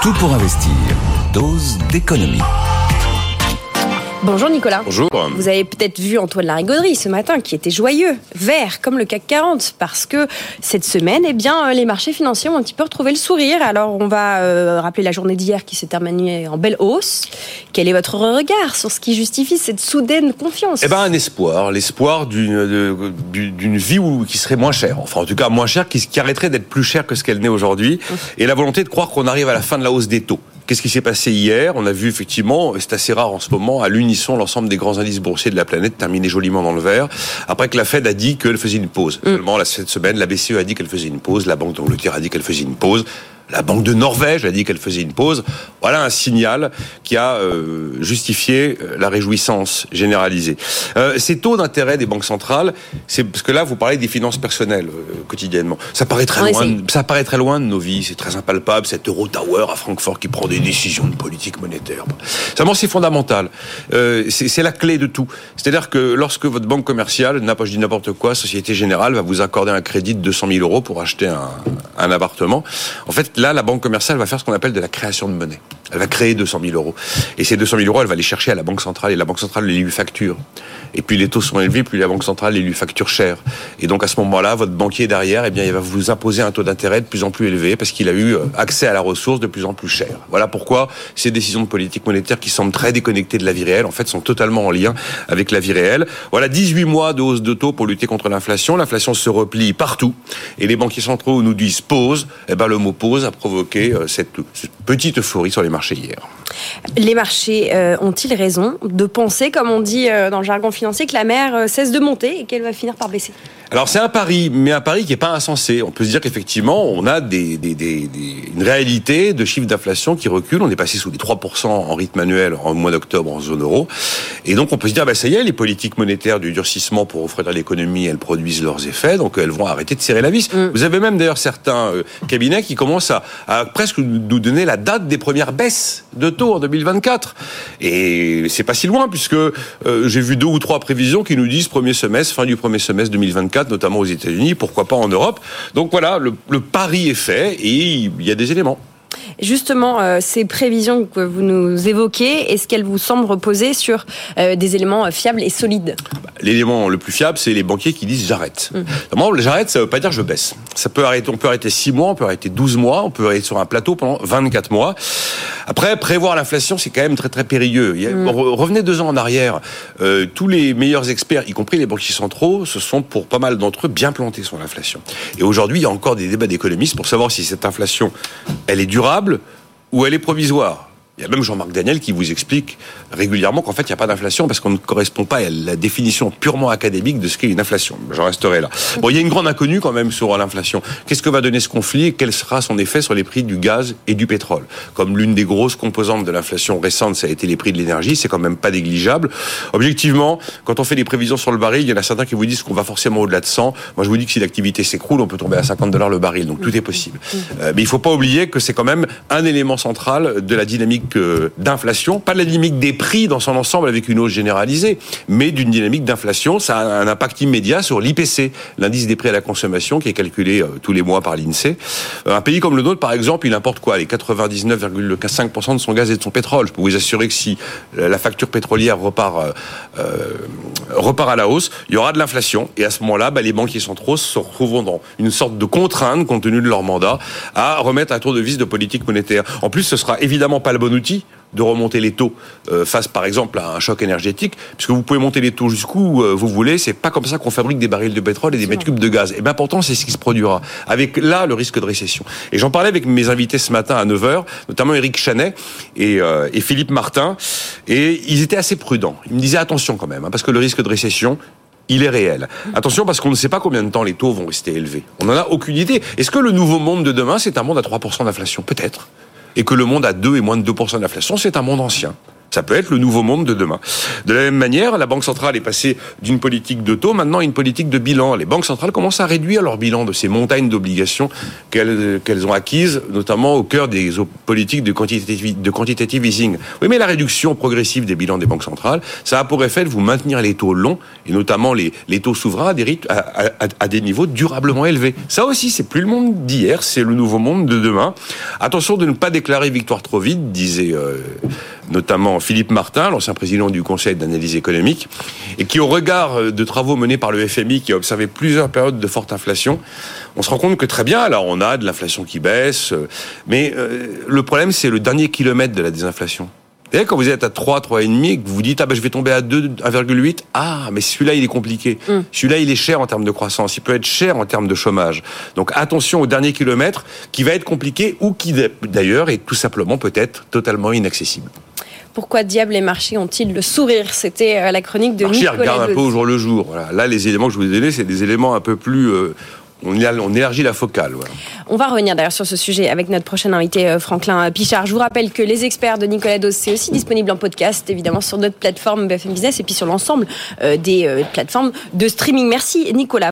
Tout pour investir. Dose d'économie. Bonjour Nicolas. Bonjour. Vous avez peut-être vu Antoine Larigauderie ce matin qui était joyeux, vert comme le CAC 40 parce que cette semaine, eh bien, les marchés financiers ont un petit peu retrouvé le sourire. Alors on va euh, rappeler la journée d'hier qui s'est terminée en belle hausse. Quel est votre regard sur ce qui justifie cette soudaine confiance? Eh ben un espoir, l'espoir d'une d'une vie où, qui serait moins chère. Enfin en tout cas moins chère, qui, qui arrêterait d'être plus chère que ce qu'elle n'est aujourd'hui. Et la volonté de croire qu'on arrive à la fin de la hausse des taux. Qu'est-ce qui s'est passé hier? On a vu effectivement, c'est assez rare en ce moment, à l'unisson l'ensemble des grands indices boursiers de la planète terminer joliment dans le vert, après que la Fed a dit qu'elle faisait une pause. Mm. Seulement, cette semaine, la BCE a dit qu'elle faisait une pause, la Banque d'Angleterre a dit qu'elle faisait une pause. La Banque de Norvège a dit qu'elle faisait une pause. Voilà un signal qui a euh, justifié euh, la réjouissance généralisée. Euh, ces taux d'intérêt des banques centrales, c'est parce que là vous parlez des finances personnelles euh, quotidiennement. Ça paraît très loin. Ça paraît très loin de nos vies. C'est très impalpable. Cet Euro Tower à Francfort qui prend des décisions de politique monétaire. Seulement c'est fondamental. Euh, c'est la clé de tout. C'est-à-dire que lorsque votre banque commerciale, pas je dis n'importe quoi, Société Générale va vous accorder un crédit de 200 000 euros pour acheter un, un appartement. En fait Là, la banque commerciale va faire ce qu'on appelle de la création de monnaie. Elle va créer 200 000 euros. Et ces 200 000 euros, elle va les chercher à la banque centrale. Et la banque centrale les lui facture. Et puis les taux sont élevés, plus la banque centrale les lui facture cher. Et donc à ce moment-là, votre banquier derrière, eh bien, il va vous imposer un taux d'intérêt de plus en plus élevé parce qu'il a eu euh, accès à la ressource de plus en plus cher. Voilà pourquoi ces décisions de politique monétaire qui semblent très déconnectées de la vie réelle, en fait, sont totalement en lien avec la vie réelle. Voilà 18 mois de hausse de taux pour lutter contre l'inflation. L'inflation se replie partout. Et les banquiers centraux nous disent pause. Eh ben, le mot pause a provoqué euh, cette, petite euphorie sur les marchés hier. Les marchés euh, ont-ils raison de penser, comme on dit euh, dans le jargon financier, que la mer cesse de monter et qu'elle va finir par baisser? Alors c'est un pari, mais un pari qui n'est pas insensé. On peut se dire qu'effectivement, on a des, des, des, une réalité de chiffre d'inflation qui recule. On est passé sous les 3% en rythme annuel en mois d'octobre en zone euro. Et donc on peut se dire, bah, ça y est, les politiques monétaires du durcissement pour offrir à l'économie, elles produisent leurs effets, donc elles vont arrêter de serrer la vis. Mm. Vous avez même d'ailleurs certains cabinets qui commencent à, à, presque nous donner la date des premières baisses de taux en 2024. Et c'est pas si loin, puisque euh, j'ai vu deux ou trois prévisions qui nous disent premier semestre, fin du premier semestre 2024, notamment aux États-Unis, pourquoi pas en Europe. Donc voilà, le, le pari est fait et il y a des éléments. Justement, euh, ces prévisions que vous nous évoquez, est-ce qu'elles vous semblent reposer sur euh, des éléments fiables et solides? Bah, L'élément le plus fiable, c'est les banquiers qui disent j'arrête. Mmh. j'arrête, ça ne veut pas dire je baisse. Ça peut arrêter, on peut arrêter 6 mois, on peut arrêter 12 mois, on peut être sur un plateau pendant 24 mois. Après, prévoir l'inflation, c'est quand même très très périlleux. Mm. Revenez deux ans en arrière, euh, tous les meilleurs experts, y compris les banquiers centraux, se sont pour pas mal d'entre eux bien plantés sur l'inflation. Et aujourd'hui, il y a encore des débats d'économistes pour savoir si cette inflation, elle est durable ou elle est provisoire. Il y a même Jean-Marc Daniel qui vous explique régulièrement qu'en fait, il n'y a pas d'inflation parce qu'on ne correspond pas à la définition purement académique de ce qu'est une inflation. J'en resterai là. Bon, il y a une grande inconnue quand même sur l'inflation. Qu'est-ce que va donner ce conflit et quel sera son effet sur les prix du gaz et du pétrole? Comme l'une des grosses composantes de l'inflation récente, ça a été les prix de l'énergie, c'est quand même pas négligeable. Objectivement, quand on fait des prévisions sur le baril, il y en a certains qui vous disent qu'on va forcément au-delà de 100. Moi, je vous dis que si l'activité s'écroule, on peut tomber à 50 dollars le baril. Donc tout est possible. Euh, mais il faut pas oublier que c'est quand même un élément central de la dynamique d'inflation, pas la dynamique des prix dans son ensemble avec une hausse généralisée, mais d'une dynamique d'inflation. Ça a un impact immédiat sur l'IPC, l'indice des prix à la consommation, qui est calculé euh, tous les mois par l'INSEE. Euh, un pays comme le nôtre, par exemple, il importe quoi? Les 99,5% de son gaz et de son pétrole. Je peux vous assurer que si la facture pétrolière repart, euh, repart à la hausse, il y aura de l'inflation. Et à ce moment-là, bah, les banquiers centraux se retrouveront dans une sorte de contrainte, compte tenu de leur mandat, à remettre un tour de vis de politique monétaire. En plus, ce sera évidemment pas le bon outil de remonter les taux euh, face par exemple à un choc énergétique, puisque vous pouvez monter les taux jusqu'où euh, vous voulez, c'est pas comme ça qu'on fabrique des barils de pétrole et des mètres cubes de gaz. Et bien pourtant c'est ce qui se produira, avec là le risque de récession. Et j'en parlais avec mes invités ce matin à 9h, notamment Eric Chanet et, euh, et Philippe Martin, et ils étaient assez prudents. Ils me disaient attention quand même, hein, parce que le risque de récession, il est réel. Attention parce qu'on ne sait pas combien de temps les taux vont rester élevés. On n'en a aucune idée. Est-ce que le nouveau monde de demain, c'est un monde à 3% d'inflation? Peut-être et que le monde a 2 et moins de 2% d'inflation, c'est un monde ancien. Ça peut être le nouveau monde de demain. De la même manière, la Banque centrale est passée d'une politique de taux maintenant à une politique de bilan. Les banques centrales commencent à réduire leur bilan de ces montagnes d'obligations qu'elles qu'elles ont acquises, notamment au cœur des politiques de quantitative, de quantitative easing. Oui, mais la réduction progressive des bilans des banques centrales, ça a pour effet de vous maintenir les taux longs, et notamment les, les taux souverains à des, à, à des niveaux durablement élevés. Ça aussi, c'est plus le monde d'hier, c'est le nouveau monde de demain. Attention de ne pas déclarer victoire trop vite, disait euh, notamment Philippe Martin, l'ancien président du Conseil d'analyse économique, et qui, au regard euh, de travaux menés par le FMI, qui a observé plusieurs périodes de forte inflation, on se rend compte que très bien, alors on a de l'inflation qui baisse, euh, mais le problème, c'est le dernier kilomètre de la désinflation. Et quand vous êtes à 3, 3,5 et que vous dites, ah ben je vais tomber à 2, 1,8, ah, mais celui-là, il est compliqué. Mm. Celui-là, il est cher en termes de croissance. Il peut être cher en termes de chômage. Donc attention au dernier kilomètre qui va être compliqué ou qui, d'ailleurs, est tout simplement peut-être totalement inaccessible. Pourquoi diable les marchés ont-ils le sourire? C'était euh, la chronique de Nicolas regarde un peu au jour le jour. Là, les éléments que je vous ai donnés, c'est des éléments un peu plus euh, on, élargit la focale. On va revenir d'ailleurs sur ce sujet avec notre prochain invité euh, Franklin Pichard. Je vous rappelle que les experts de Nicolas Dos, c'est aussi disponible en podcast, évidemment sur notre plateforme BFM Business et puis sur l'ensemble euh, des euh, plateformes de streaming. Merci Nicolas.